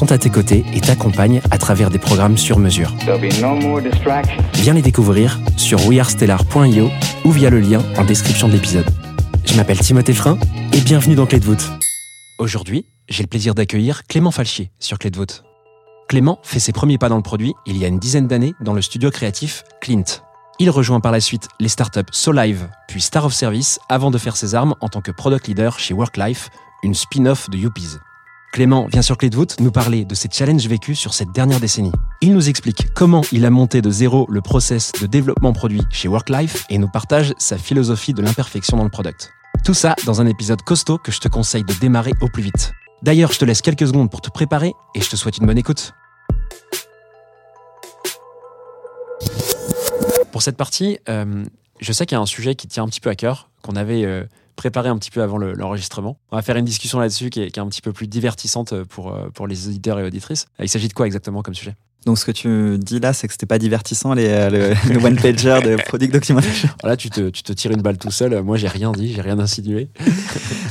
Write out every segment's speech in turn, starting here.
sont à tes côtés et t'accompagnent à travers des programmes sur mesure. There'll be no more distractions. Viens les découvrir sur wearestellar.io ou via le lien en description de l'épisode. Je m'appelle Timothée Frein et bienvenue dans Clé de voûte. Aujourd'hui, j'ai le plaisir d'accueillir Clément Falchier sur Clé de voûte. Clément fait ses premiers pas dans le produit il y a une dizaine d'années dans le studio créatif Clint. Il rejoint par la suite les startups SoLive puis Star of Service avant de faire ses armes en tant que product leader chez Worklife, une spin-off de Youpies. Clément vient sur Clé de voûte nous parler de ses challenges vécus sur cette dernière décennie. Il nous explique comment il a monté de zéro le process de développement produit chez Worklife et nous partage sa philosophie de l'imperfection dans le product. Tout ça dans un épisode costaud que je te conseille de démarrer au plus vite. D'ailleurs, je te laisse quelques secondes pour te préparer et je te souhaite une bonne écoute. Pour cette partie, euh, je sais qu'il y a un sujet qui tient un petit peu à cœur, qu'on avait euh, préparé un petit peu avant le- l'enregistrement. On va faire une discussion là-dessus qui, est- un petit peu plus divertissante pour, euh, pour les auditeurs et auditrices. Il s'agit de quoi exactement comme sujet? Donc ce que tu dis là, c'est que c'était pas divertissant les, euh, le, le one pager de Product Documentation. Voilà, tu te, tu te tires une balle tout seul. Moi, j'ai rien dit, j'ai rien insinué.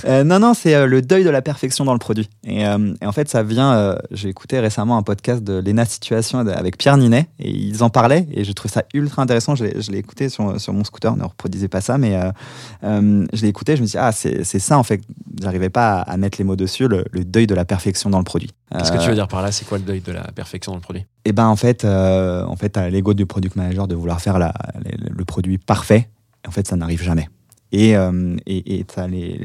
Euh, non non, c'est euh, le deuil de la perfection dans le produit. Et, euh, et en fait, ça vient. euh, J'ai écouté récemment un podcast de Lena Situation avec Pierre Ninet et ils en parlaient et j'ai trouvé ça ultra intéressant. Je l'ai je l'ai écouté sur, sur mon scooter. Ne reproduisez pas ça, mais je l'ai écouté. Je me suis dit ah c'est c'est ça en fait. J'arrivais pas à, à mettre les mots dessus. Le, le deuil de la perfection dans le produit. Qu'est-ce que Euh, tu veux dire par là? C'est quoi le deuil de la perfection dans le produit? Et ben en fait, euh, en fait, t'as l'ego du product manager de vouloir faire la- le, le produit parfait. En fait, ça n'arrive jamais. Et euh, et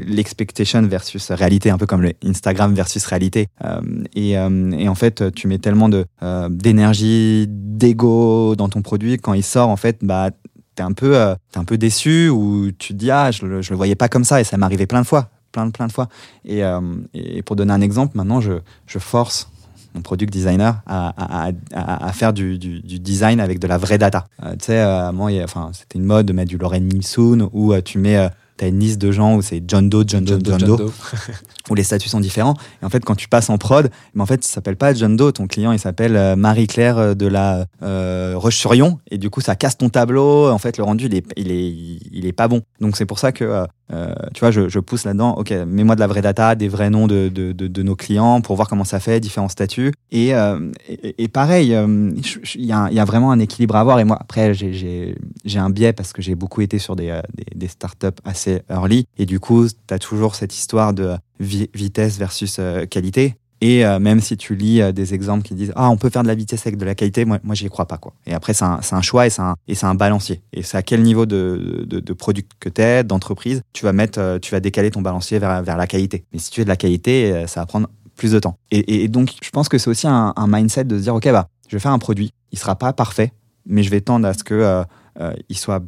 l'expectation versus réalité, un peu comme le Instagram versus réalité. Euh, et, euh, et en fait, tu mets tellement de euh, d'énergie, d'ego dans ton produit quand il sort. En fait, bah t'es un peu euh, t'es un peu déçu ou tu te dis ah je, le- je le voyais pas comme ça et ça arrivé plein de fois, plein plein de fois. Et, euh, et pour donner un exemple, maintenant je je force mon product designer à, à, à, faire du, du, du design avec de la vraie data. Euh, tu sais, euh, moi, enfin, c'était une mode de mettre du Lorraine Nimsoon où euh, tu mets, euh, t'as une liste de gens où c'est John Doe, John Doe, John, Doe, où les statuts sont différents. Et en fait, quand tu passes en prod, mais en fait, il s'appelle pas John Doe, ton client, il s'appelle euh, Marie-Claire euh, de la euh, Roche-sur-Yon. Et du coup, ça casse ton tableau. En fait, le rendu, il est, il est, il est pas bon. Donc, c'est pour ça que, euh, tu vois, je, je pousse là-dedans. Ok, mets-moi de la vraie data, des vrais noms de, de, de, de nos clients pour voir comment ça fait, différents statuts. Et, euh, et, et pareil, il y, y a vraiment un équilibre à avoir. Et moi, après, j'ai- un biais parce que j'ai beaucoup été sur des, des, des startups assez early. Et du coup, tu as toujours cette histoire de vi- vitesse versus euh, qualité. Et euh, même si tu lis euh, des exemples qui disent ah on peut faire de la vitesse avec de la qualité, moi, moi j'y crois pas quoi. Et après c'est un, un choix et c'est un, un balancier. Et c'est à quel niveau de, de, produit que tu es, d'entreprise, tu vas mettre, tu vas décaler ton balancier vers, vers la qualité. Mais si tu veux de la qualité, ça va prendre plus de temps. Et, donc je pense que c'est aussi un, un mindset de se dire ok bah je vais faire un produit, il sera pas parfait, mais je vais tendre à ce que il soit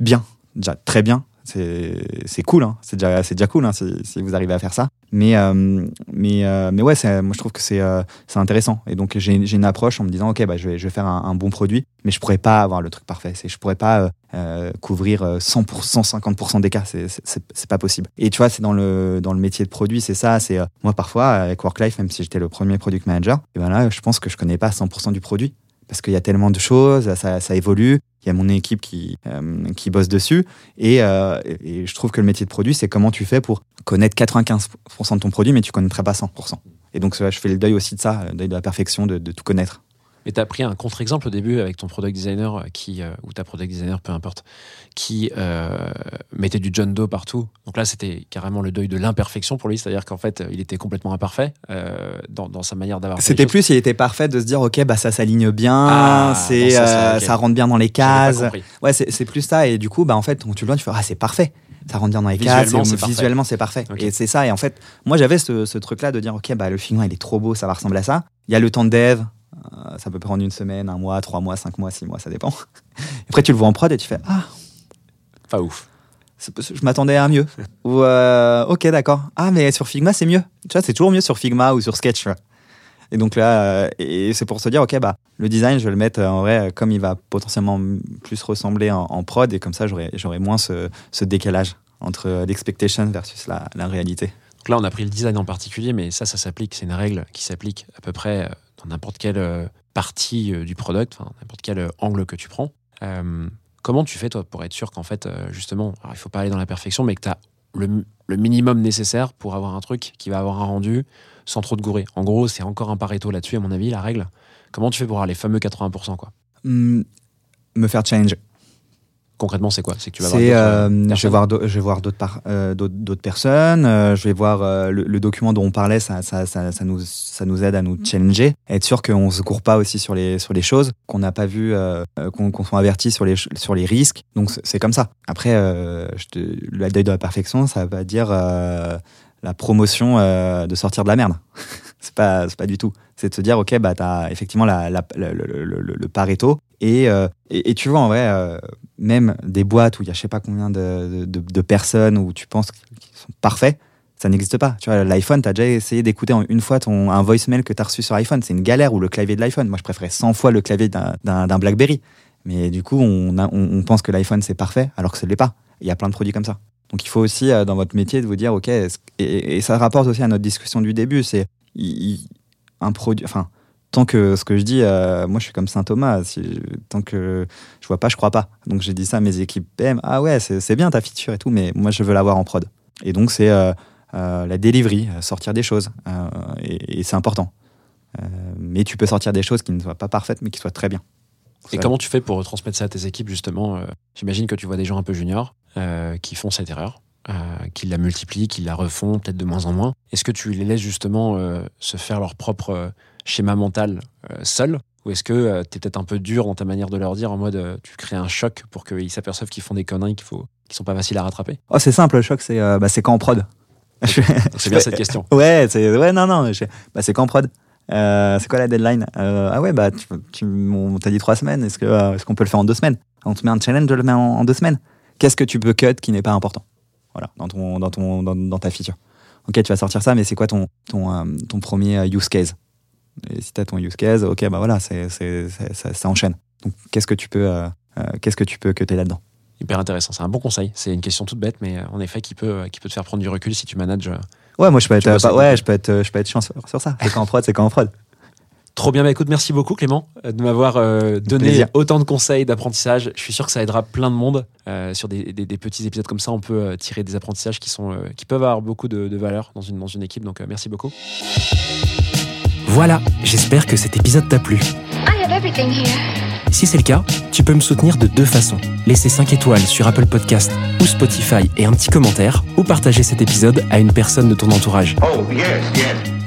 bien, déjà très bien. C'est cool, hein. c'est déjà, déjà cool hein, si, vous arrivez à faire ça. Mais, euh, mais, euh, mais ouais, moi je trouve que c'est euh, intéressant. Et donc j'ai une approche en me disant, ok, bah, je, vais, je vais faire un, bon produit, mais je pourrais pas avoir le truc parfait. Je pourrais pas euh, couvrir euh, 100%, 50% des cas. C'est- pas possible. Et tu vois, c'est dans le, dans le métier de produit, c'est ça. C'est Moi parfois, avec Worklife, même si j'étais le premier product manager, et ben là, je pense que je connais pas 100% du produit parce qu'il y a tellement de choses, ça, évolue. Il y a mon équipe qui, euh, qui bosse dessus. Et, euh, et je trouve que le métier de produit, c'est comment tu fais pour connaître 95% de ton produit, mais tu connaîtras pas 100%. Et donc, je fais le deuil aussi de ça, le deuil de la perfection, de tout connaître. Mais tu as pris un contre-exemple au début avec ton product designer euh, qui, euh, ou ta product designer, peu importe, qui euh, mettait du John Doe partout. Donc là, c'était carrément le deuil de l'imperfection pour lui, c'est-à-dire qu'en fait, il était complètement imparfait euh, dans, dans sa manière d'avoir. C'était plus, il était parfait de se dire, ok, bah ça s'aligne bien, Ah, c'est, ça rentre bien dans les cases. Ouais, c'est c'est plus ça. Et du coup, bah en fait, quand tu le vois, tu fais, ah c'est parfait. Ça rentre bien dans les cases. Visuellement, c'est parfait. c'est. Et ça. Et en fait, moi, j'avais ce, ce truc-là de dire, ok, bah le Figma, il est trop beau, ça va ressembler à ça. Il y a le temps de dev. Ça peut prendre une semaine, un mois, trois mois, cinq mois, six mois, ça dépend. Après, tu le vois en prod et tu fais, ah, Pas ouf. je m'attendais à mieux. Ou, euh, ok, d'accord. Ah, mais sur Figma, c'est mieux. Tu vois, c'est toujours mieux sur Figma ou sur Sketch. Et donc là, euh, et c'est pour se dire, ok, bah, le design, je vais le mettre euh, en vrai, comme il va potentiellement plus ressembler en, en prod, et comme ça, j'aurai moins ce, ce décalage entre l'expectation versus la, la réalité. Donc là, on a pris le design en particulier, mais ça, ça s'applique. C'est une règle qui s'applique à peu près dans n'importe euh, partie euh, du product, n'importe quel euh, angle que tu prends. Euh, comment tu fais, toi, pour être sûr qu'en fait, justement, alors, il faut pas aller dans la perfection, mais que tu as le, le minimum nécessaire pour avoir un truc qui va avoir un rendu sans trop de gourer? En gros, c'est encore un pareto là-dessus, à mon avis, la règle. Comment tu fais pour avoir les fameux 80% quoi? Hum, me faire change. Concrètement, c'est quoi? C'est que tu vas voir euh, euh, je vais voir, je vais voir d'autres, par- euh, d'autres, d'autres personnes. euh, je vais voir euh, le, le document dont on parlait. Ça, ça, ça, ça nous, ça nous aide à nous challenger, à être sûr qu'on se court pas aussi sur les, sur les choses, qu'on n'a pas vu, euh, qu'on, qu'on soit averti sur les, sur les risques. Donc c'est, c'est comme ça. Après, euh, je te, le deuil de la perfection, ça va dire euh, la promotion euh, de sortir de la merde. c'est pas, pas du tout. C'est de se dire, ok, bah t'as effectivement la, le, Pareto. Et, euh, et, et tu vois, en vrai, euh, même des boîtes où il y a je sais pas combien de, de, personnes où tu penses qu'ils sont parfaits, ça n'existe pas. Tu vois, l'iPhone, tu as déjà essayé d'écouter une fois ton, un voicemail que tu as reçu sur iPhone. C'est une galère ou le clavier de l'iPhone. Moi, je préférais 100 fois le clavier d'un- Blackberry. Mais du coup, on, on, pense que l'iPhone, c'est parfait, alors que ce ne l'est pas. Il y a plein de produits comme ça. Donc, il faut aussi, euh, dans votre métier, de vous dire, OK, et, et ça rapporte aussi à notre discussion du début, c'est il- il- un produit, enfin, tant que ce que je dis, euh, moi je suis comme Saint Thomas, si, tant que je vois pas, je crois pas. Donc j'ai dit ça à mes équipes PM, ah ouais, c'est bien ta feature et tout, mais moi je veux l'avoir en prod. Et donc c'est euh, euh, la delivery, sortir des choses, et, et c'est important. Mais tu peux sortir des choses qui ne soient pas parfaites, mais qui soient très bien. Et comment tu fais pour retransmettre ça à tes équipes, justement J'imagine que tu vois des gens un peu juniors qui font cette erreur, euh, qui la multiplient, qui la refont peut-être de moins en moins. Est-ce que tu les laisses justement euh, se faire leur propre euh, schéma mental euh, seuls Ou est-ce que tu es peut-être un peu dur dans ta manière de leur dire, en mode tu crées un choc pour qu'ils s'aperçoivent qu'ils font des conneries qu'il faut, qui sont pas faciles à rattraper? Oh, c'est simple, le choc, c'est bah, quand en prod. C'est bien cette question. Ouais, ouais, non, non, je- bah, c'est quand en prod. Euh, c'est quoi la deadline? Euh, Ah ouais, bah tu, tu on t'a dit trois semaines. Est-ce que euh, est-ce qu'on peut le faire en deux semaines? On te met un challenge, je le mets en, en deux semaines. Qu'est-ce que tu peux cut qui n'est pas important? Voilà, dans ton dans ton dans, dans ta feature. Ok, tu vas sortir ça, mais c'est quoi ton ton euh, ton premier euh, use case? Et si t'as ton use case, ok, bah voilà, c'est c'est c'est- ça, ça enchaîne. Donc qu'est-ce que tu peux euh, qu'est-ce que tu peux cutter là-dedans? Hyper intéressant. C'est un bon conseil. C'est une question toute bête, mais en effet, qui peut, qui peut te faire prendre du recul si tu manages. Ouais, moi je peux être Tu bosses pas- avec ouais, eux. je peux être je peux être chiant sur, sur ça. C'est quand en prod, c'est quand en prod. Trop bien, bah écoute, merci beaucoup Clément euh, de m'avoir euh, donné plaisir. autant de conseils d'apprentissage. Je suis sûr que ça aidera plein de monde. Euh, sur des, des- des petits épisodes comme ça, on peut euh, tirer des apprentissages qui, sont, euh, qui peuvent avoir beaucoup de, de valeur dans une, dans une équipe. Donc euh, merci beaucoup. Voilà, j'espère que cet épisode t'a plu. I have everything here. Si c'est le cas, tu peux me soutenir de deux façons. Laisser 5 étoiles sur Apple Podcast ou Spotify et un petit commentaire, ou partager cet épisode à une personne de ton entourage. Oh, yes, yes.